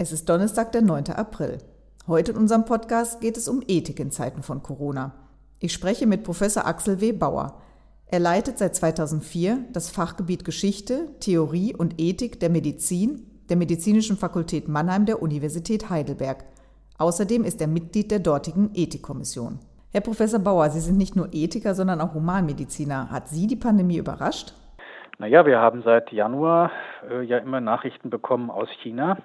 Es ist Donnerstag, der 9. April. Heute in unserem Podcast geht es um Ethik in Zeiten von Corona. Ich spreche mit Professor Axel W. Bauer. Er leitet seit 2004 das Fachgebiet Geschichte, Theorie und Ethik der Medizin der Medizinischen Fakultät Mannheim der Universität Heidelberg. Außerdem ist er Mitglied der dortigen Ethikkommission. Herr Professor Bauer, Sie sind nicht nur Ethiker, sondern auch Humanmediziner. Hat Sie die Pandemie überrascht? Naja, wir haben seit Januar äh, ja immer Nachrichten bekommen aus China,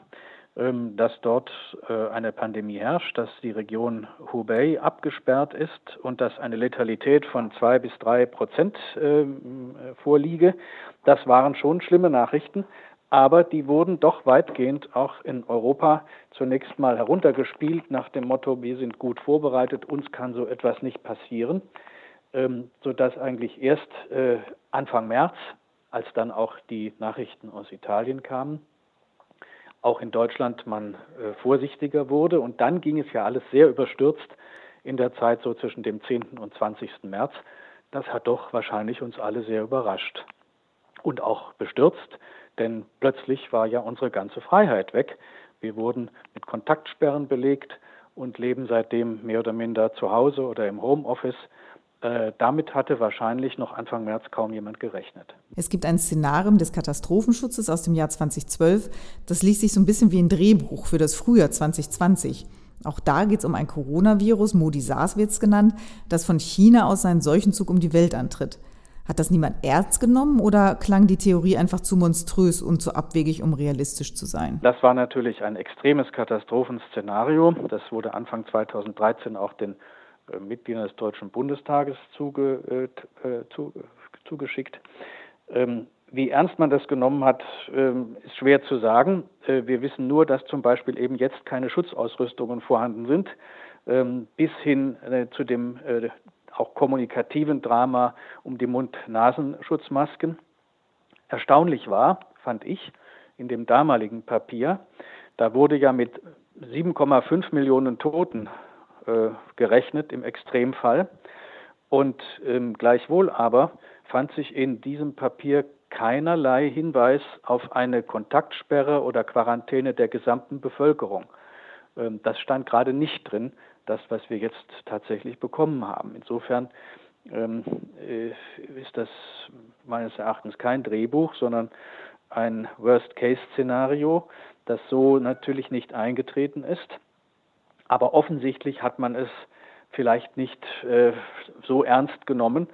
dass dort äh, eine Pandemie herrscht, dass die Region Hubei abgesperrt ist und dass eine Letalität von zwei bis drei Prozent ähm, äh, vorliege. Das waren schon schlimme Nachrichten, aber die wurden doch weitgehend auch in Europa zunächst mal heruntergespielt nach dem Motto, wir sind gut vorbereitet, uns kann so etwas nicht passieren, ähm, sodass eigentlich erst Anfang März, als dann auch die Nachrichten aus Italien kamen, auch in Deutschland man äh, vorsichtiger wurde. Und dann ging es ja alles sehr überstürzt in der Zeit so zwischen dem 10. und 20. März. Das hat doch wahrscheinlich uns alle sehr überrascht und auch bestürzt, denn plötzlich war ja unsere ganze Freiheit weg. Wir wurden mit Kontaktsperren belegt und leben seitdem mehr oder minder zu Hause oder im Homeoffice. Äh, damit hatte wahrscheinlich noch Anfang März kaum jemand gerechnet. Es gibt ein Szenarium des Katastrophenschutzes aus dem Jahr 2012. Das liest sich so ein bisschen wie ein Drehbuch für das Frühjahr 2020. Auch da geht es um ein Coronavirus, Modi SARS wird es genannt, das von China aus seinen Seuchenzug um die Welt antritt. Hat das niemand ernst genommen oder klang die Theorie einfach zu monströs und zu abwegig, um realistisch zu sein? Das war natürlich ein extremes Katastrophenszenario. Das wurde Anfang 2013 auch den Mitgliedern des Deutschen Bundestages zuge, äh, äh, zu, zugeschickt. Ähm, wie ernst man das genommen hat, ähm, ist schwer zu sagen. Äh, wir wissen nur, dass zum Beispiel eben jetzt keine Schutzausrüstungen vorhanden sind, ähm, bis hin äh, zu dem äh, auch kommunikativen Drama um die Mund-Nasenschutzmasken. Erstaunlich war, fand ich, in dem damaligen Papier, da wurde ja mit 7,5 Millionen Toten äh, gerechnet im Extremfall. Und ähm, gleichwohl aber fand sich in diesem Papier keinerlei Hinweis auf eine Kontaktsperre oder Quarantäne der gesamten Bevölkerung. Ähm, das stand gerade nicht drin, das, was wir jetzt tatsächlich bekommen haben. Insofern ähm, äh, ist das meines Erachtens kein Drehbuch, sondern ein Worst-Case-Szenario, das so natürlich nicht eingetreten ist. Aber offensichtlich hat man es vielleicht nicht äh, so ernst genommen,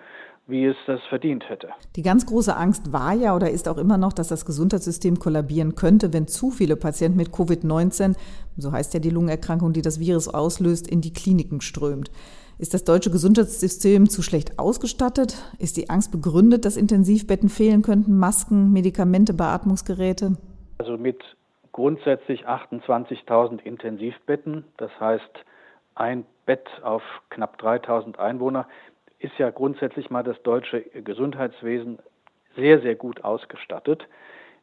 wie es das verdient hätte. Die ganz große Angst war ja oder ist auch immer noch, dass das Gesundheitssystem kollabieren könnte, wenn zu viele Patienten mit Covid-19, so heißt ja die Lungenerkrankung, die das Virus auslöst, in die Kliniken strömt. Ist das deutsche Gesundheitssystem zu schlecht ausgestattet? Ist die Angst begründet, dass Intensivbetten fehlen könnten, Masken, Medikamente, Beatmungsgeräte? Also mit grundsätzlich 28.000 Intensivbetten. Das heißt, ein Bett auf knapp 3.000 Einwohner ist ja grundsätzlich mal das deutsche Gesundheitswesen sehr, sehr gut ausgestattet.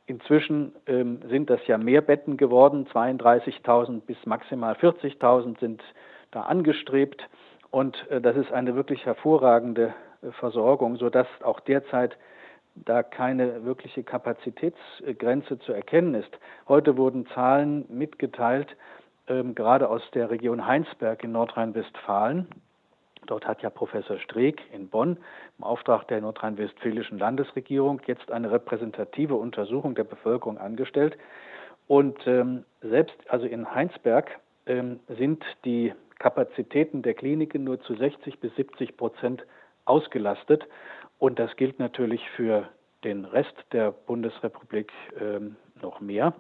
Inzwischen ähm, sind das ja mehr Betten geworden, 32.000 bis maximal 40.000 sind da angestrebt. Und äh, das ist eine wirklich hervorragende äh, Versorgung, sodass auch derzeit da keine wirkliche Kapazitätsgrenze zu erkennen ist. Heute wurden Zahlen mitgeteilt, ähm, gerade aus der Region Heinsberg in Nordrhein-Westfalen. Dort hat ja Professor Streeck in Bonn im Auftrag der nordrhein-westfälischen Landesregierung jetzt eine repräsentative Untersuchung der Bevölkerung angestellt. Und ähm, selbst also in Heinsberg ähm, sind die Kapazitäten der Kliniken nur zu 60 bis 70 Prozent ausgelastet. Und das gilt natürlich für den Rest der Bundesrepublik ähm, noch mehr.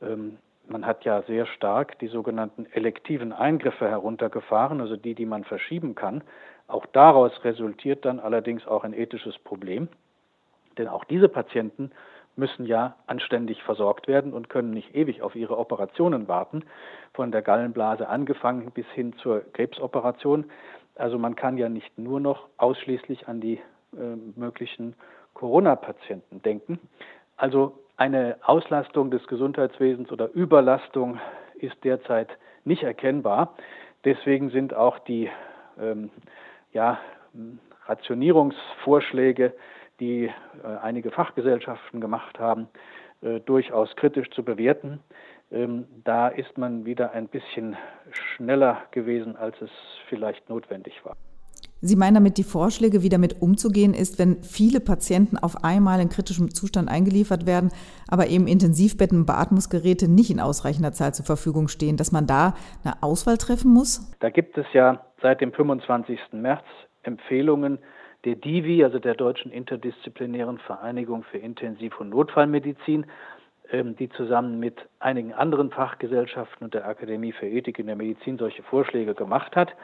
Ähm, man hat ja sehr stark die sogenannten elektiven Eingriffe heruntergefahren, also die, die man verschieben kann. Auch daraus resultiert dann allerdings auch ein ethisches Problem, denn auch diese Patienten müssen ja anständig versorgt werden und können nicht ewig auf ihre Operationen warten, von der Gallenblase angefangen bis hin zur Krebsoperation. Also man kann ja nicht nur noch ausschließlich an die möglichen Corona-Patienten denken. Also eine Auslastung des Gesundheitswesens oder Überlastung ist derzeit nicht erkennbar. Deswegen sind auch die ähm, ja, Rationierungsvorschläge, die äh, einige Fachgesellschaften gemacht haben, äh, durchaus kritisch zu bewerten. ähm, da ist man wieder ein bisschen schneller gewesen, als es vielleicht notwendig war. Sie meinen damit, die Vorschläge, wie damit umzugehen ist, wenn viele Patienten auf einmal in kritischem Zustand eingeliefert werden, aber eben Intensivbetten und Beatmungsgeräte nicht in ausreichender Zahl zur Verfügung stehen, dass man da eine Auswahl treffen muss? Da gibt es ja seit dem 25. März Empfehlungen der DIVI, also der Deutschen Interdisziplinären Vereinigung für Intensiv- und Notfallmedizin, ähm, die zusammen mit einigen anderen Fachgesellschaften und der Akademie für Ethik in der Medizin solche Vorschläge gemacht hat.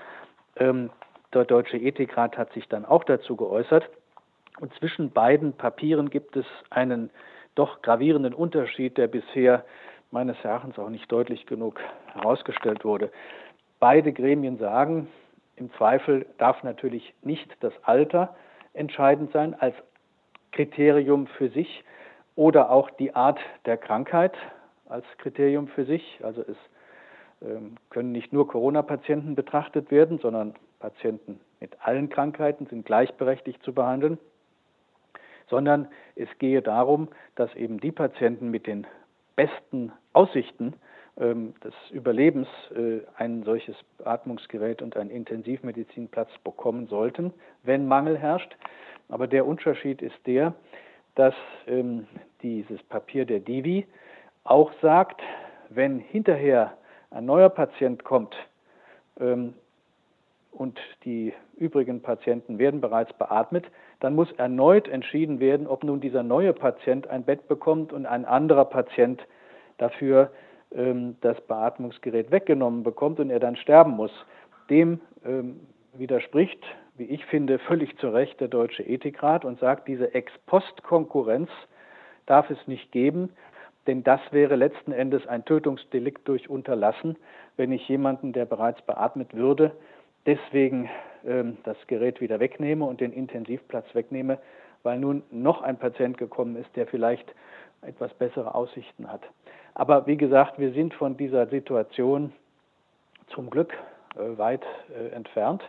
Der Deutsche Ethikrat hat sich dann auch dazu geäußert. Und zwischen beiden Papieren gibt es einen doch gravierenden Unterschied, der bisher meines Erachtens auch nicht deutlich genug herausgestellt wurde. Beide Gremien sagen, im Zweifel darf natürlich nicht das Alter entscheidend sein als Kriterium für sich oder auch die Art der Krankheit als Kriterium für sich. Also es ähm, können nicht nur Corona-Patienten betrachtet werden, sondern Patienten mit allen Krankheiten sind gleichberechtigt zu behandeln, sondern es gehe darum, dass eben die Patienten mit den besten Aussichten ähm, des Überlebens äh, ein solches Atmungsgerät und einen Intensivmedizinplatz bekommen sollten, wenn Mangel herrscht. Aber der Unterschied ist der, dass ähm, dieses Papier der Divi auch sagt, wenn hinterher ein neuer Patient kommt ähm, und die übrigen Patienten werden bereits beatmet, dann muss erneut entschieden werden, ob nun dieser neue Patient ein Bett bekommt und ein anderer Patient dafür ähm, das Beatmungsgerät weggenommen bekommt und er dann sterben muss. Dem ähm, widerspricht, wie ich finde, völlig zu Recht der Deutsche Ethikrat und sagt, diese Ex-Post-Konkurrenz darf es nicht geben. Denn das wäre letzten Endes ein Tötungsdelikt durch Unterlassen, wenn ich jemanden, der bereits beatmet würde, deswegen ähm, das Gerät wieder wegnehme und den Intensivplatz wegnehme, weil nun noch ein Patient gekommen ist, der vielleicht etwas bessere Aussichten hat. Aber wie gesagt, wir sind von dieser Situation zum Glück äh, weit äh, entfernt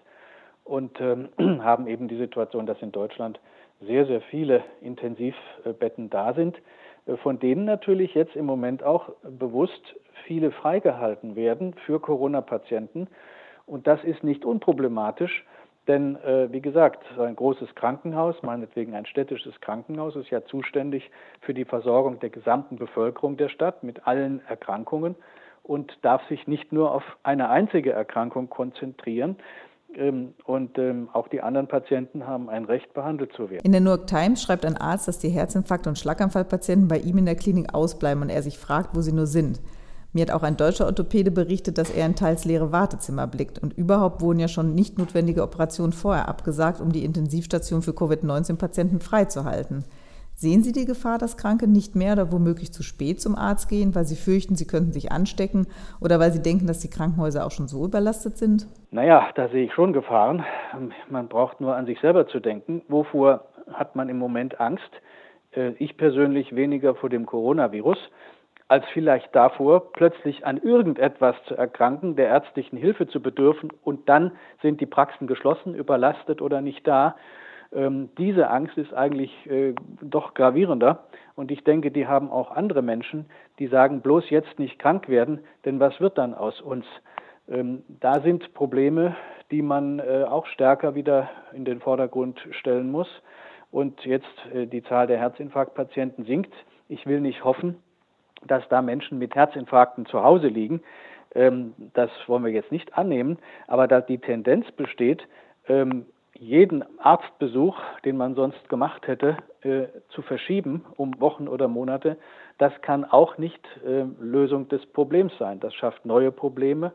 und ähm, haben eben die Situation, dass in Deutschland sehr, sehr viele Intensivbetten da sind. Äh, von denen natürlich jetzt im Moment auch bewusst viele freigehalten werden für Corona-Patienten. Und das ist nicht unproblematisch, denn äh, wie gesagt, so ein großes Krankenhaus, meinetwegen ein städtisches Krankenhaus, ist ja zuständig für die Versorgung der gesamten Bevölkerung der Stadt mit allen Erkrankungen und darf sich nicht nur auf eine einzige Erkrankung konzentrieren, ähm, und ähm, auch die anderen Patienten haben ein Recht, behandelt zu werden. In der New York Times schreibt ein Arzt, dass die Herzinfarkt- und Schlaganfallpatienten bei ihm in der Klinik ausbleiben und er sich fragt, wo sie nur sind. Mir hat auch ein deutscher Orthopäde berichtet, dass er in teils leere Wartezimmer blickt. Und überhaupt wurden ja schon nicht notwendige Operationen vorher abgesagt, um die Intensivstation für Covid-19-Patienten freizuhalten. Sehen Sie die Gefahr, dass Kranke nicht mehr oder womöglich zu spät zum Arzt gehen, weil sie fürchten, sie könnten sich anstecken oder weil sie denken, dass die Krankenhäuser auch schon so überlastet sind? Naja, da sehe ich schon Gefahren. Man braucht nur an sich selber zu denken. Wovor hat man im Moment Angst? Äh, ich persönlich weniger vor dem Coronavirus als vielleicht davor, plötzlich an irgendetwas zu erkranken, der ärztlichen Hilfe zu bedürfen und dann sind die Praxen geschlossen, überlastet oder nicht da. Ähm, diese Angst ist eigentlich äh, doch gravierender. Und ich denke, die haben auch andere Menschen, die sagen, bloß jetzt nicht krank werden, denn was wird dann aus uns? Ähm, da sind Probleme, die man äh, auch stärker wieder in den Vordergrund stellen muss. Und jetzt äh, die Zahl der Herzinfarktpatienten sinkt. Ich will nicht hoffen, dass da Menschen mit Herzinfarkten zu Hause liegen. Ähm, das wollen wir jetzt nicht annehmen. Aber da die Tendenz besteht, ähm, jeden Arztbesuch, den man sonst gemacht hätte, äh, zu verschieben um Wochen oder Monate, das kann auch nicht äh, Lösung des Problems sein. Das schafft neue Probleme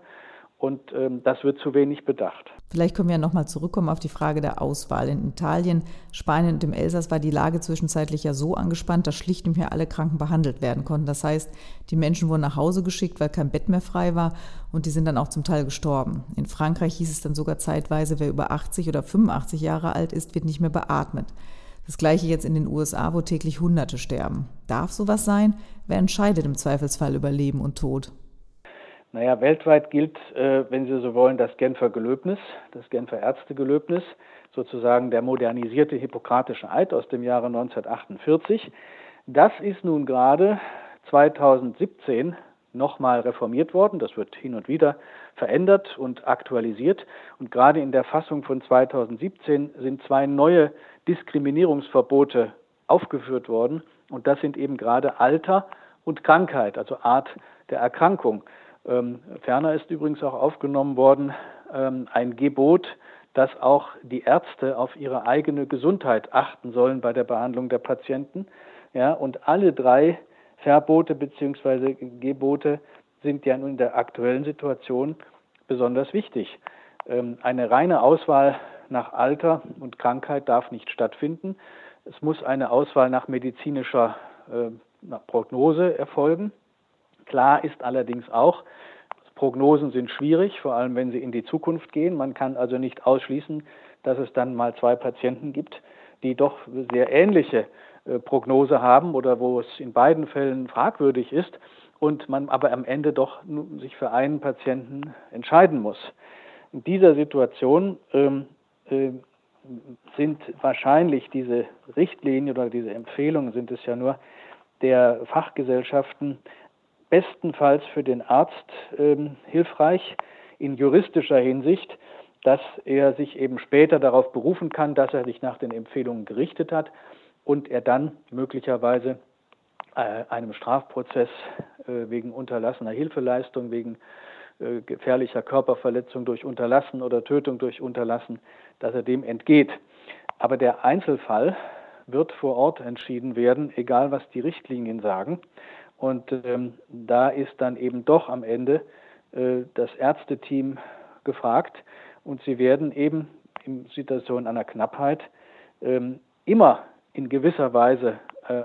und ähm, das wird zu wenig bedacht. Vielleicht können wir ja nochmal zurückkommen auf die Frage der Auswahl. In Italien, Spanien und dem Elsass war die Lage zwischenzeitlich ja so angespannt, dass schlicht nicht mehr alle Kranken behandelt werden konnten. Das heißt, die Menschen wurden nach Hause geschickt, weil kein Bett mehr frei war und die sind dann auch zum Teil gestorben. In Frankreich hieß es dann sogar zeitweise, wer über 80 oder 85 Jahre alt ist, wird nicht mehr beatmet. Das gleiche jetzt in den USA, wo täglich Hunderte sterben. Darf sowas sein? Wer entscheidet im Zweifelsfall über Leben und Tod? Naja, weltweit gilt, äh, wenn Sie so wollen, das Genfer Gelöbnis, das Genfer Ärztegelöbnis, sozusagen der modernisierte Hippokratische Eid aus dem Jahre 1948. Das ist nun gerade 2017 nochmal reformiert worden. Das wird hin und wieder verändert und aktualisiert. Und gerade in der Fassung von 2017 sind zwei neue Diskriminierungsverbote aufgeführt worden. Und das sind eben gerade Alter und Krankheit, also Art der Erkrankung. Ähm, ferner ist übrigens auch aufgenommen worden ähm, ein Gebot, dass auch die Ärzte auf ihre eigene Gesundheit achten sollen bei der Behandlung der Patienten. Ja, und alle drei Verbote bzw. Gebote sind ja nun in der aktuellen Situation besonders wichtig. Ähm, eine reine Auswahl nach Alter und Krankheit darf nicht stattfinden. Es muss eine Auswahl nach medizinischer äh, nach Prognose erfolgen. Klar ist allerdings auch, Prognosen sind schwierig, vor allem wenn sie in die Zukunft gehen. Man kann also nicht ausschließen, dass es dann mal zwei Patienten gibt, die doch sehr ähnliche äh, Prognose haben oder wo es in beiden Fällen fragwürdig ist und man aber am Ende doch sich für einen Patienten entscheiden muss. In dieser Situation ähm, äh, sind wahrscheinlich diese Richtlinien oder diese Empfehlungen sind es ja nur der Fachgesellschaften bestenfalls für den Arzt ähm, hilfreich in juristischer Hinsicht, dass er sich eben später darauf berufen kann, dass er sich nach den Empfehlungen gerichtet hat und er dann möglicherweise äh, einem Strafprozess äh, wegen unterlassener Hilfeleistung, wegen äh, gefährlicher Körperverletzung durch Unterlassen oder Tötung durch Unterlassen, dass er dem entgeht. Aber der Einzelfall wird vor Ort entschieden werden, egal was die Richtlinien sagen. Und ähm, da ist dann eben doch am Ende äh, das Ärzteteam gefragt und sie werden eben in Situation einer Knappheit ähm, immer in gewisser Weise äh,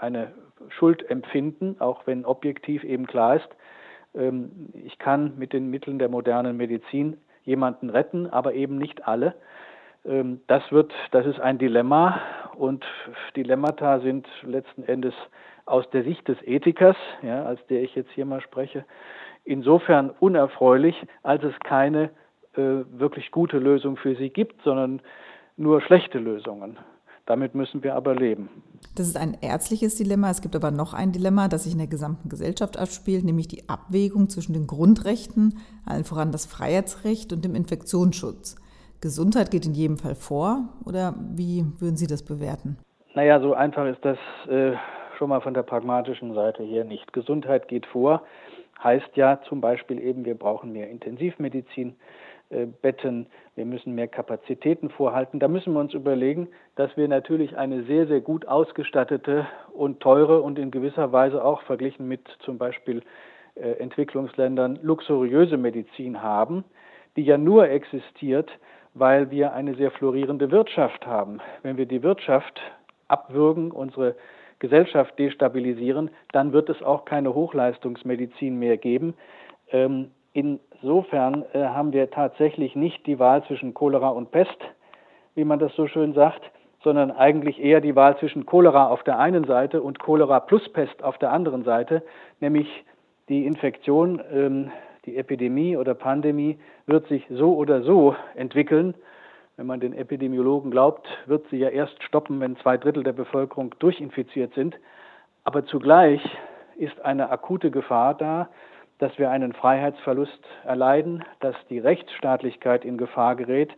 eine Schuld empfinden, auch wenn objektiv eben klar ist, ähm, ich kann mit den Mitteln der modernen Medizin jemanden retten, aber eben nicht alle. Ähm, das wird, das ist ein Dilemma und Dilemmata sind letzten Endes aus der Sicht des Ethikers, ja, als der ich jetzt hier mal spreche, insofern unerfreulich, als es keine äh, wirklich gute Lösung für sie gibt, sondern nur schlechte Lösungen. Damit müssen wir aber leben. Das ist ein ärztliches Dilemma. Es gibt aber noch ein Dilemma, das sich in der gesamten Gesellschaft abspielt, nämlich die Abwägung zwischen den Grundrechten, allen voran das Freiheitsrecht und dem Infektionsschutz. Gesundheit geht in jedem Fall vor oder wie würden Sie das bewerten? Naja, so einfach ist das äh, schon mal von der pragmatischen Seite her nicht. Gesundheit geht vor, heißt ja zum Beispiel eben, wir brauchen mehr Intensivmedizin. Äh, Betten, wir müssen mehr Kapazitäten vorhalten. Da müssen wir uns überlegen, dass wir natürlich eine sehr, sehr gut ausgestattete und teure und in gewisser Weise auch verglichen mit zum Beispiel äh, Entwicklungsländern luxuriöse Medizin haben, die ja nur existiert, weil wir eine sehr florierende Wirtschaft haben. Wenn wir die Wirtschaft abwürgen, unsere Gesellschaft destabilisieren, dann wird es auch keine Hochleistungsmedizin mehr geben. Ähm, Insofern äh, haben wir tatsächlich nicht die Wahl zwischen Cholera und Pest, wie man das so schön sagt, sondern eigentlich eher die Wahl zwischen Cholera auf der einen Seite und Cholera plus Pest auf der anderen Seite, nämlich die Infektion, ähm, die Epidemie oder Pandemie wird sich so oder so entwickeln. Wenn man den Epidemiologen glaubt, wird sie ja erst stoppen, wenn zwei Drittel der Bevölkerung durchinfiziert sind. Aber zugleich ist eine akute Gefahr da, dass wir einen Freiheitsverlust erleiden, dass die Rechtsstaatlichkeit in Gefahr gerät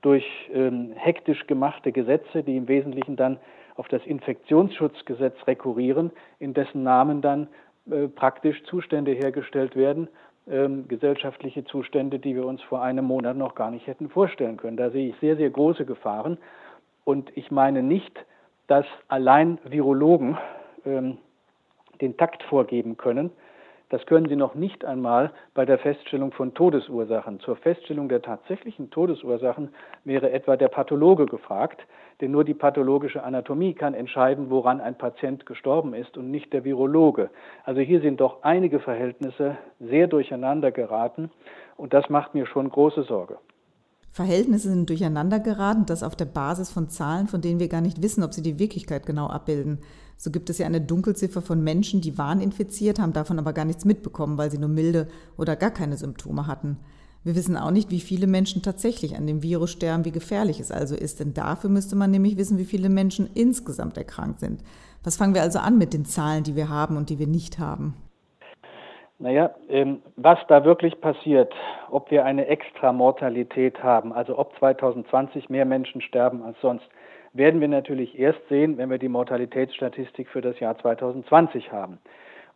durch ähm, hektisch gemachte Gesetze, die im Wesentlichen dann auf das Infektionsschutzgesetz rekurrieren, in dessen Namen dann äh, praktisch Zustände hergestellt werden, ähm, gesellschaftliche Zustände, die wir uns vor einem Monat noch gar nicht hätten vorstellen können. Da sehe ich sehr, sehr große Gefahren. Und ich meine nicht, dass allein Virologen ähm, den Takt vorgeben können, das können Sie noch nicht einmal bei der Feststellung von Todesursachen. Zur Feststellung der tatsächlichen Todesursachen wäre etwa der Pathologe gefragt, denn nur die pathologische Anatomie kann entscheiden, woran ein Patient gestorben ist und nicht der Virologe. Also hier sind doch einige Verhältnisse sehr durcheinander geraten und das macht mir schon große Sorge. Verhältnisse sind durcheinander geraten, das auf der Basis von Zahlen, von denen wir gar nicht wissen, ob sie die Wirklichkeit genau abbilden. So gibt es ja eine Dunkelziffer von Menschen, die waren infiziert, haben davon aber gar nichts mitbekommen, weil sie nur milde oder gar keine Symptome hatten. Wir wissen auch nicht, wie viele Menschen tatsächlich an dem Virus sterben, wie gefährlich es also ist, denn dafür müsste man nämlich wissen, wie viele Menschen insgesamt erkrankt sind. Was fangen wir also an mit den Zahlen, die wir haben und die wir nicht haben? Naja, ähm, was da wirklich passiert, ob wir eine Extramortalität haben, also ob 2020 mehr Menschen sterben als sonst, werden wir natürlich erst sehen, wenn wir die Mortalitätsstatistik für das Jahr 2020 haben.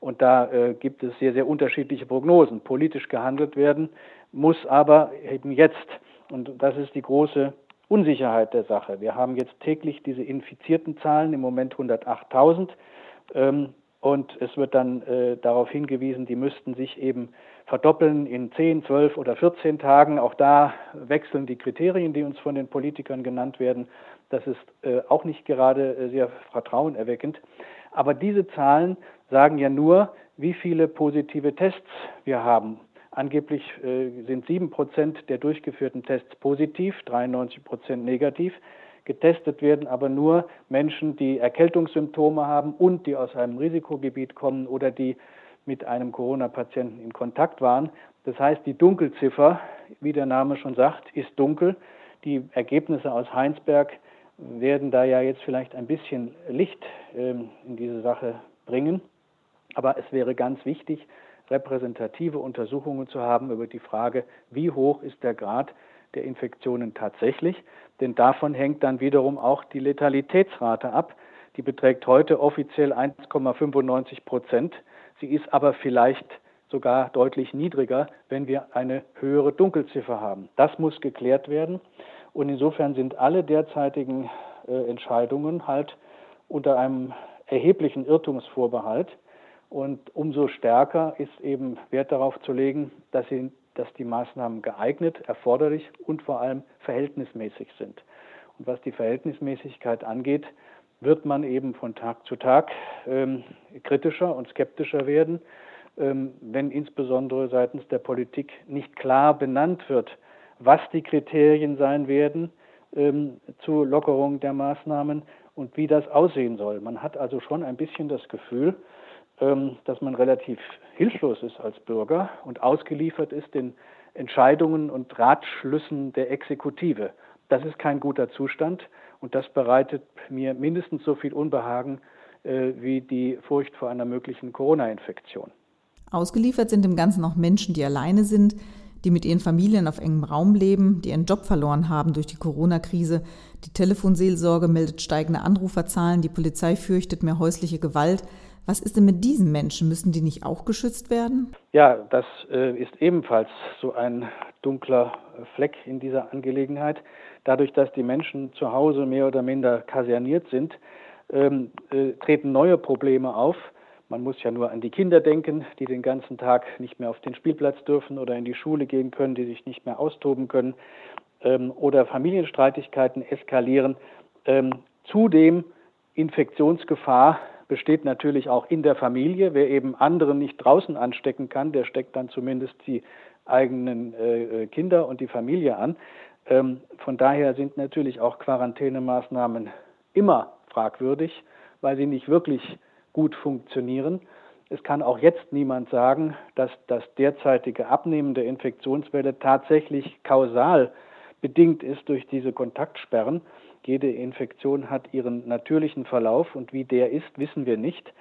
Und da äh, gibt es sehr, sehr unterschiedliche Prognosen. Politisch gehandelt werden muss aber eben jetzt. Und das ist die große Unsicherheit der Sache. Wir haben jetzt täglich diese infizierten Zahlen, im Moment 108.000. Ähm, und es wird dann äh, darauf hingewiesen, die müssten sich eben verdoppeln in 10, 12 oder 14 Tagen. Auch da wechseln die Kriterien, die uns von den Politikern genannt werden. Das ist äh, auch nicht gerade äh, sehr vertrauenerweckend. Aber diese Zahlen sagen ja nur, wie viele positive Tests wir haben. Angeblich äh, sind 7 Prozent der durchgeführten Tests positiv, 93 Prozent negativ. Getestet werden aber nur Menschen, die Erkältungssymptome haben und die aus einem Risikogebiet kommen oder die mit einem Corona-Patienten in Kontakt waren. Das heißt, die Dunkelziffer, wie der Name schon sagt, ist dunkel. Die Ergebnisse aus Heinsberg werden da ja jetzt vielleicht ein bisschen Licht ähm, in diese Sache bringen. Aber es wäre ganz wichtig, repräsentative Untersuchungen zu haben über die Frage, wie hoch ist der Grad der Infektionen tatsächlich. Denn davon hängt dann wiederum auch die Letalitätsrate ab. Die beträgt heute offiziell 1,95 Prozent. Sie ist aber vielleicht sogar deutlich niedriger, wenn wir eine höhere Dunkelziffer haben. Das muss geklärt werden. Und insofern sind alle derzeitigen äh, Entscheidungen halt unter einem erheblichen Irrtumsvorbehalt. Und umso stärker ist eben Wert darauf zu legen, dass sie dass die Maßnahmen geeignet, erforderlich und vor allem verhältnismäßig sind. Und was die Verhältnismäßigkeit angeht, wird man eben von Tag zu Tag ähm, kritischer und skeptischer werden, ähm, wenn insbesondere seitens der Politik nicht klar benannt wird, was die Kriterien sein werden ähm, zur Lockerung der Maßnahmen und wie das aussehen soll. Man hat also schon ein bisschen das Gefühl, dass man relativ hilflos ist als Bürger und ausgeliefert ist den Entscheidungen und Ratschlüssen der Exekutive. Das ist kein guter Zustand und das bereitet mir mindestens so viel Unbehagen äh, wie die Furcht vor einer möglichen Corona-Infektion. Ausgeliefert sind dem Ganzen auch Menschen, die alleine sind, die mit ihren Familien auf engem Raum leben, die ihren Job verloren haben durch die Corona-Krise. Die Telefonseelsorge meldet steigende Anruferzahlen, die Polizei fürchtet mehr häusliche Gewalt. Was ist denn mit diesen Menschen? Müssen die nicht auch geschützt werden? Ja, das äh, ist ebenfalls so ein dunkler Fleck in dieser Angelegenheit. Dadurch, dass die Menschen zu Hause mehr oder minder kaserniert sind, ähm, äh, treten neue Probleme auf. Man muss ja nur an die Kinder denken, die den ganzen Tag nicht mehr auf den Spielplatz dürfen oder in die Schule gehen können, die sich nicht mehr austoben können ähm, oder Familienstreitigkeiten eskalieren. Ähm, zudem Infektionsgefahr besteht natürlich auch in der Familie. Wer eben anderen nicht draußen anstecken kann, der steckt dann zumindest die eigenen äh, äh, Kinder und die Familie an. Ähm, von daher sind natürlich auch Quarantänemaßnahmen immer fragwürdig, weil sie nicht wirklich gut funktionieren. Es kann auch jetzt niemand sagen, dass das derzeitige Abnehmen der Infektionswelle tatsächlich kausal bedingt ist durch diese Kontaktsperren. Jede Infektion hat ihren natürlichen Verlauf und wie der ist, wissen wir nicht.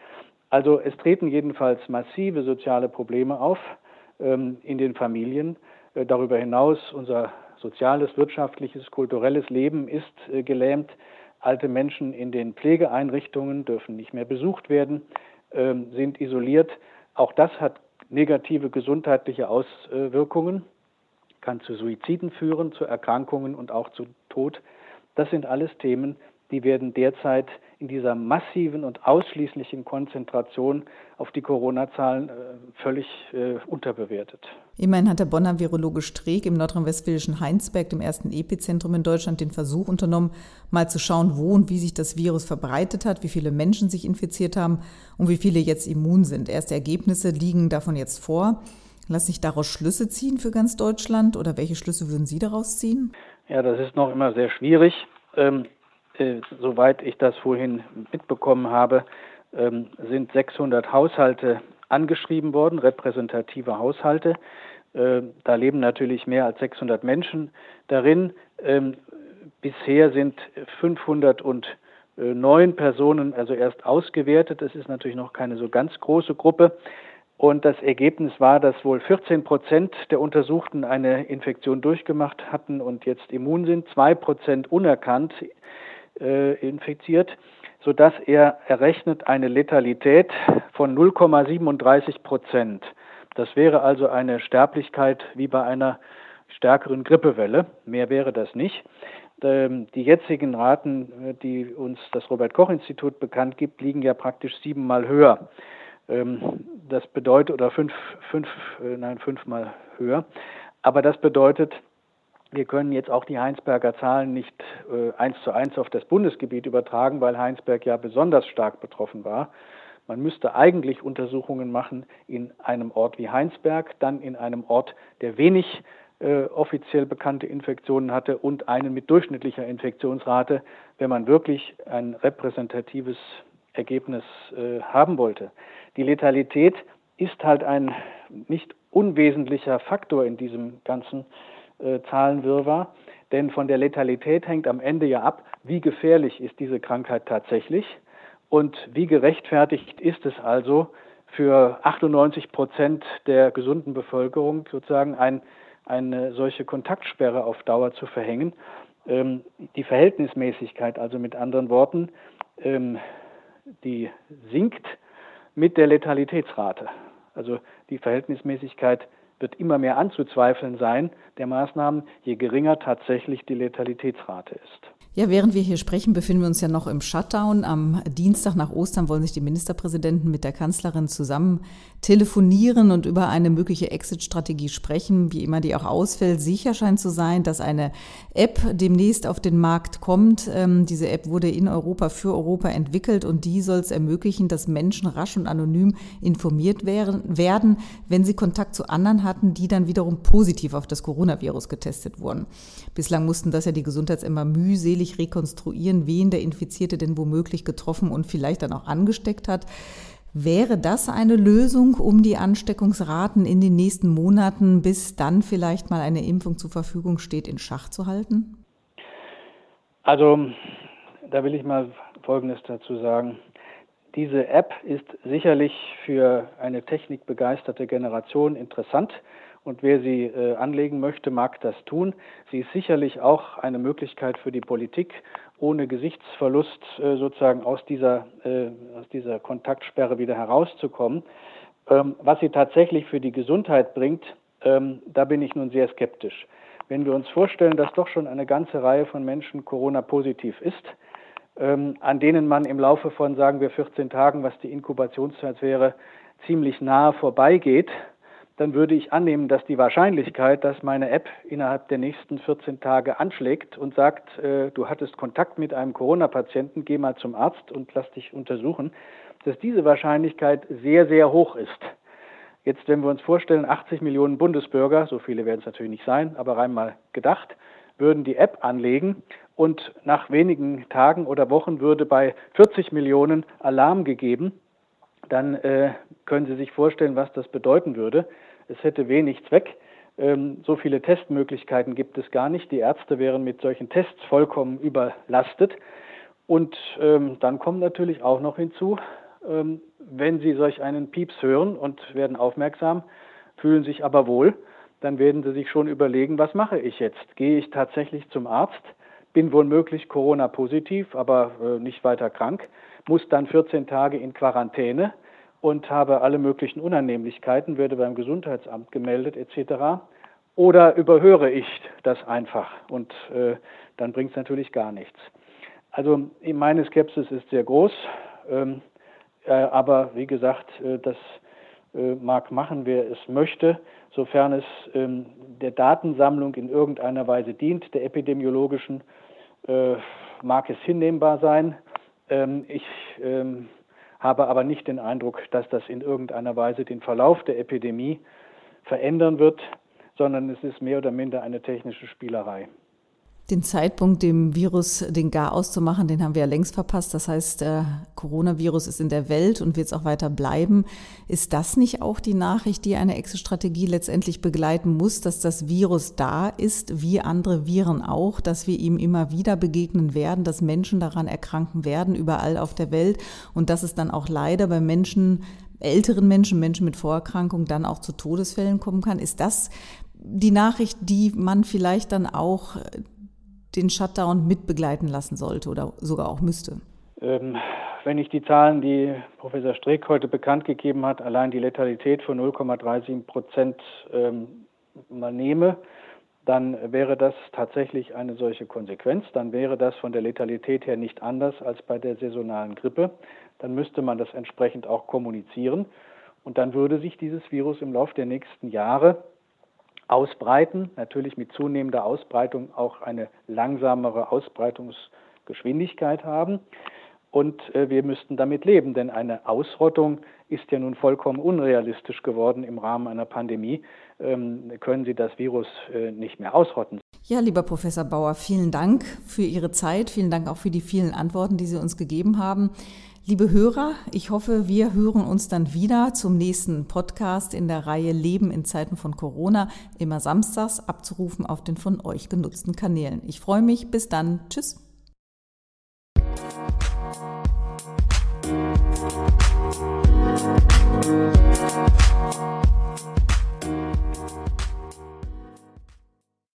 Also es treten jedenfalls massive soziale Probleme auf ähm, in den Familien. Äh, darüber hinaus unser soziales, wirtschaftliches, kulturelles Leben ist äh, gelähmt. Alte Menschen in den Pflegeeinrichtungen dürfen nicht mehr besucht werden, ähm, sind isoliert. Auch das hat negative gesundheitliche Auswirkungen, kann zu Suiziden führen, zu Erkrankungen und auch zu Tod. Das sind alles Themen, die werden derzeit in dieser massiven und ausschließlichen Konzentration auf die Corona-Zahlen äh, völlig äh, unterbewertet. Immerhin hat der Bonner Virologe Streeck im nordrhein-westfälischen Heinsberg, dem ersten Epizentrum in Deutschland, den Versuch unternommen, mal zu schauen, wo und wie sich das Virus verbreitet hat, wie viele Menschen sich infiziert haben und wie viele jetzt immun sind. Erste Ergebnisse liegen davon jetzt vor. Lass sich daraus Schlüsse ziehen für ganz Deutschland oder welche Schlüsse würden Sie daraus ziehen? Ja, das ist noch immer sehr schwierig. Ähm, äh, soweit ich das vorhin mitbekommen habe, ähm, sind 600 Haushalte angeschrieben worden, repräsentative Haushalte. Äh, da leben natürlich mehr als 600 Menschen darin. Ähm, bisher sind 509 Personen also erst ausgewertet. Das ist natürlich noch keine so ganz große Gruppe. Und das Ergebnis war, dass wohl 14 Prozent der Untersuchten eine Infektion durchgemacht hatten und jetzt immun sind, zwei Prozent unerkannt äh, infiziert, sodass er errechnet eine Letalität von 0,37 Prozent. Das wäre also eine Sterblichkeit wie bei einer stärkeren Grippewelle. Mehr wäre das nicht. Ähm, die jetzigen Raten, äh, die uns das Robert Koch Institut bekannt gibt, liegen ja praktisch siebenmal höher. Ähm, das bedeutet, oder fünf, fünf, äh, nein, fünfmal höher. Aber das bedeutet, wir können jetzt auch die Heinsberger Zahlen nicht äh, eins zu eins auf das Bundesgebiet übertragen, weil Heinsberg ja besonders stark betroffen war. Man müsste eigentlich Untersuchungen machen in einem Ort wie Heinsberg, dann in einem Ort, der wenig äh, offiziell bekannte Infektionen hatte und einen mit durchschnittlicher Infektionsrate, wenn man wirklich ein repräsentatives Ergebnis äh, haben wollte. Die Letalität ist halt ein nicht unwesentlicher Faktor in diesem ganzen äh, Zahlenwirrwarr, denn von der Letalität hängt am Ende ja ab, wie gefährlich ist diese Krankheit tatsächlich und wie gerechtfertigt ist es also für 98 Prozent der gesunden Bevölkerung sozusagen ein, eine solche Kontaktsperre auf Dauer zu verhängen. Ähm, die Verhältnismäßigkeit, also mit anderen Worten, ähm, die sinkt mit der Letalitätsrate. Also die Verhältnismäßigkeit wird immer mehr anzuzweifeln sein der Maßnahmen, je geringer tatsächlich die Letalitätsrate ist. Ja, während wir hier sprechen, befinden wir uns ja noch im Shutdown. Am Dienstag nach Ostern wollen sich die Ministerpräsidenten mit der Kanzlerin zusammen telefonieren und über eine mögliche Exit-Strategie sprechen, wie immer die auch ausfällt. Sicher scheint zu sein, dass eine App demnächst auf den Markt kommt. Ähm, diese App wurde in Europa für Europa entwickelt und die soll es ermöglichen, dass Menschen rasch und anonym informiert werden, wenn sie Kontakt zu anderen hatten, die dann wiederum positiv auf das Coronavirus getestet wurden. Bislang mussten das ja die Gesundheitsämter mühselig bildlich rekonstruieren, wen der Infizierte denn womöglich getroffen und vielleicht dann auch angesteckt hat. Wäre das eine Lösung, um die Ansteckungsraten in den nächsten Monaten, bis dann vielleicht mal eine Impfung zur Verfügung steht, in Schach zu halten? Also, da will ich mal Folgendes dazu sagen. Diese App ist sicherlich für eine technikbegeisterte Generation interessant und wer sie äh, anlegen möchte, mag das tun. Sie ist sicherlich auch eine Möglichkeit für die Politik, ohne Gesichtsverlust äh, sozusagen aus dieser, äh, aus dieser Kontaktsperre wieder herauszukommen. Ähm, was sie tatsächlich für die Gesundheit bringt, ähm, da bin ich nun sehr skeptisch. Wenn wir uns vorstellen, dass doch schon eine ganze Reihe von Menschen Corona-positiv ist, ähm, an denen man im Laufe von, sagen wir, 14 Tagen, was die Inkubationszeit wäre, ziemlich nahe vorbeigeht, dann würde ich annehmen, dass die Wahrscheinlichkeit, dass meine App innerhalb der nächsten 14 Tage anschlägt und sagt, äh, du hattest Kontakt mit einem Corona-Patienten, geh mal zum Arzt und lass dich untersuchen, dass diese Wahrscheinlichkeit sehr, sehr hoch ist. Jetzt, wenn wir uns vorstellen, 80 Millionen Bundesbürger, so viele werden es natürlich nicht sein, aber rein mal gedacht, würden die App anlegen und nach wenigen Tagen oder Wochen würde bei 40 Millionen Alarm gegeben, dann äh, können Sie sich vorstellen, was das bedeuten würde. Es hätte wenig Zweck. Ähm, so viele Testmöglichkeiten gibt es gar nicht. Die Ärzte wären mit solchen Tests vollkommen überlastet. Und ähm, dann kommt natürlich auch noch hinzu, ähm, wenn Sie solch einen Pieps hören und werden aufmerksam, fühlen sich aber wohl, dann werden Sie sich schon überlegen, was mache ich jetzt? Gehe ich tatsächlich zum Arzt? Bin womöglich Corona-positiv, aber äh, nicht weiter krank, muss dann 14 Tage in Quarantäne und habe alle möglichen Unannehmlichkeiten, werde beim Gesundheitsamt gemeldet etc. Oder überhöre ich das einfach und äh, dann bringt es natürlich gar nichts. Also meine Skepsis ist sehr groß, ähm, äh, aber wie gesagt, äh, das äh, mag machen, wer es möchte, sofern es ähm, der Datensammlung in irgendeiner Weise dient, der epidemiologischen, äh, mag es hinnehmbar sein. Ähm, ich ähm, habe aber nicht den Eindruck, dass das in irgendeiner Weise den Verlauf der Epidemie verändern wird, sondern es ist mehr oder minder eine technische Spielerei. Den Zeitpunkt, dem Virus den Gar auszumachen, den haben wir ja längst verpasst. Das heißt, der äh, Coronavirus ist in der Welt und wird es auch weiter bleiben. Ist das nicht auch die Nachricht, die eine Exit-Strategie letztendlich begleiten muss, dass das Virus da ist, wie andere Viren auch, dass wir ihm immer wieder begegnen werden, dass Menschen daran erkranken werden, überall auf der Welt und dass es dann auch leider bei Menschen älteren Menschen, Menschen mit Vorerkrankungen dann auch zu Todesfällen kommen kann. Ist das die Nachricht, die man vielleicht dann auch den Shutdown mitbegleiten lassen sollte oder sogar auch müsste? Ähm, wenn ich die Zahlen, die Professor Streeck heute bekannt gegeben hat, allein die Letalität von 0,37 Prozent ähm, mal nehme, dann wäre das tatsächlich eine solche Konsequenz. Dann wäre das von der Letalität her nicht anders als bei der saisonalen Grippe. Dann müsste man das entsprechend auch kommunizieren. Und dann würde sich dieses Virus im Laufe der nächsten Jahre ausbreiten, natürlich mit zunehmender Ausbreitung auch eine langsamere Ausbreitungsgeschwindigkeit haben. Und äh, wir müssten damit leben, denn eine Ausrottung ist ja nun vollkommen unrealistisch geworden im Rahmen einer Pandemie. Ähm, können Sie das Virus äh, nicht mehr ausrotten. Ja, lieber Professor Bauer, vielen Dank für Ihre Zeit. Vielen Dank auch für die vielen Antworten, die Sie uns gegeben haben. Liebe Hörer, ich hoffe, wir hören uns dann wieder zum nächsten Podcast in der Reihe Leben in Zeiten von Corona, immer samstags abzurufen auf den von euch genutzten Kanälen. Ich freue mich. Bis dann. Tschüss.